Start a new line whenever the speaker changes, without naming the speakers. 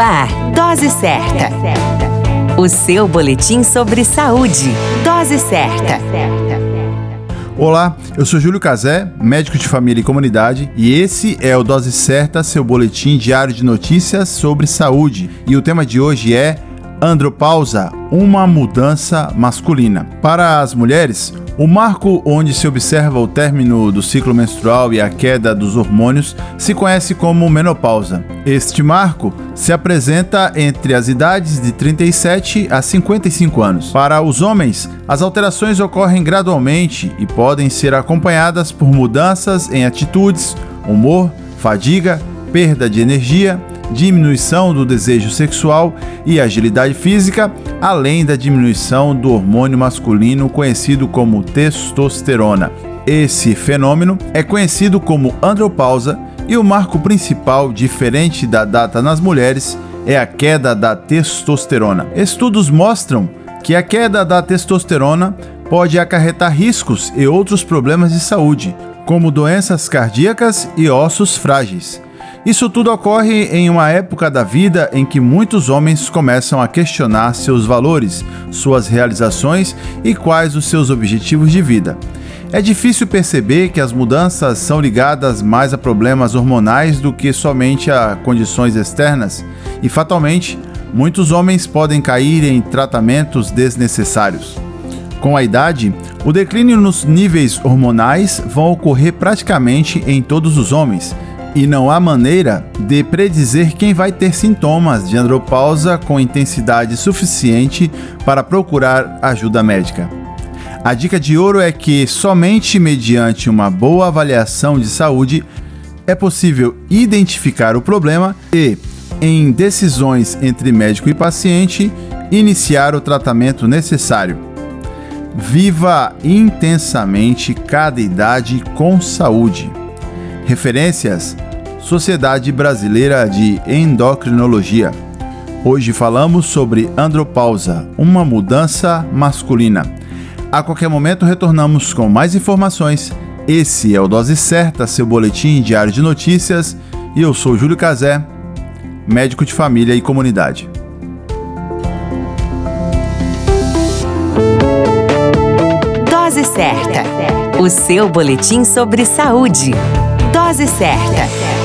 ar, Dose Certa. O seu boletim sobre saúde. Dose Certa.
Olá, eu sou Júlio Cazé, médico de família e comunidade, e esse é o Dose Certa, seu boletim diário de notícias sobre saúde. E o tema de hoje é Andropausa, uma mudança masculina. Para as mulheres, o marco onde se observa o término do ciclo menstrual e a queda dos hormônios se conhece como menopausa. Este marco se apresenta entre as idades de 37 a 55 anos. Para os homens, as alterações ocorrem gradualmente e podem ser acompanhadas por mudanças em atitudes, humor, fadiga, perda de energia, diminuição do desejo sexual e agilidade física, além da diminuição do hormônio masculino conhecido como testosterona. Esse fenômeno é conhecido como andropausa e o marco principal, diferente da data nas mulheres, é a queda da testosterona. Estudos mostram que a queda da testosterona pode acarretar riscos e outros problemas de saúde, como doenças cardíacas e ossos frágeis. Isso tudo ocorre em uma época da vida em que muitos homens começam a questionar seus valores, suas realizações e quais os seus objetivos de vida. É difícil perceber que as mudanças são ligadas mais a problemas hormonais do que somente a condições externas, e fatalmente, muitos homens podem cair em tratamentos desnecessários. Com a idade, o declínio nos níveis hormonais vão ocorrer praticamente em todos os homens e não há maneira de predizer quem vai ter sintomas de andropausa com intensidade suficiente para procurar ajuda médica. A dica de ouro é que somente mediante uma boa avaliação de saúde é possível identificar o problema e, em decisões entre médico e paciente, iniciar o tratamento necessário. Viva intensamente cada idade com saúde. Referências: Sociedade Brasileira de Endocrinologia. Hoje falamos sobre andropausa, uma mudança masculina. A qualquer momento retornamos com mais informações. Esse é o Dose Certa, seu boletim diário de notícias, e eu sou Júlio Cazé, médico de família e comunidade.
Dose Certa, o seu boletim sobre saúde. Dose certa.